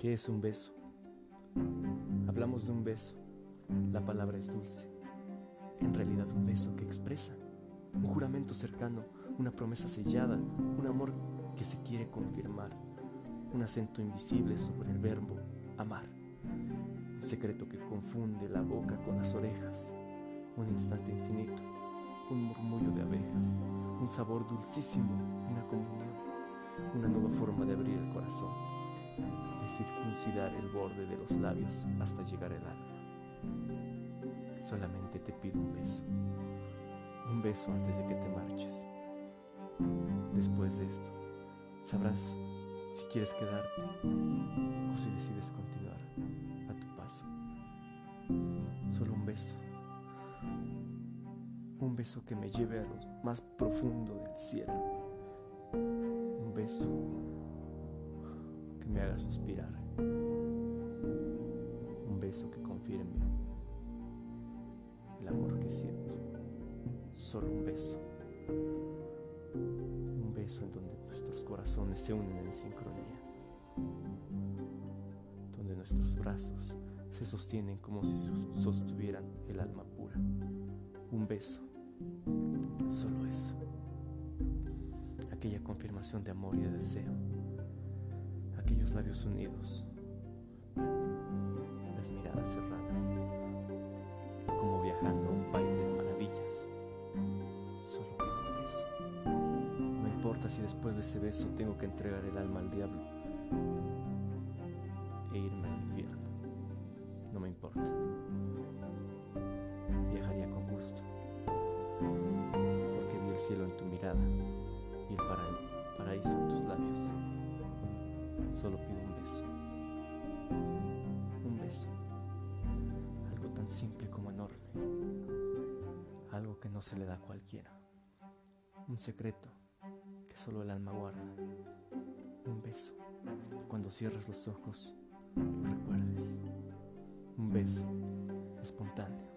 ¿Qué es un beso? Hablamos de un beso. La palabra es dulce. En realidad un beso que expresa un juramento cercano, una promesa sellada, un amor que se quiere confirmar, un acento invisible sobre el verbo amar, un secreto que confunde la boca con las orejas, un instante infinito, un murmullo de abejas, un sabor dulcísimo, una comunión, una nueva forma de abrir el corazón, de circuncidar el borde de los labios hasta llegar al alma. Solamente te pido un beso, un beso antes de que te marches. Después de esto, sabrás si quieres quedarte o si decides continuar a tu paso. Solo un beso. Un beso que me lleve a lo más profundo del cielo. Un beso me haga suspirar. Un beso que confirme el amor que siento. Solo un beso. Un beso en donde nuestros corazones se unen en sincronía. Donde nuestros brazos se sostienen como si sostuvieran el alma pura. Un beso Solo eso. Aquella confirmación de amor y de deseo. Aquellos labios unidos. Las miradas cerradas. Como viajando a un país de maravillas. Solo pido un beso. No importa si después de ese beso tengo que entregar el alma al diablo e irme al infierno. No me importa. Viajaría con gusto cielo en tu mirada y el paraíso en tus labios. Solo pido un beso. Un beso. Algo tan simple como enorme. Algo que no se le da a cualquiera. Un secreto que solo el alma guarda. Un beso. Cuando cierres los ojos, lo recuerdes. Un beso espontáneo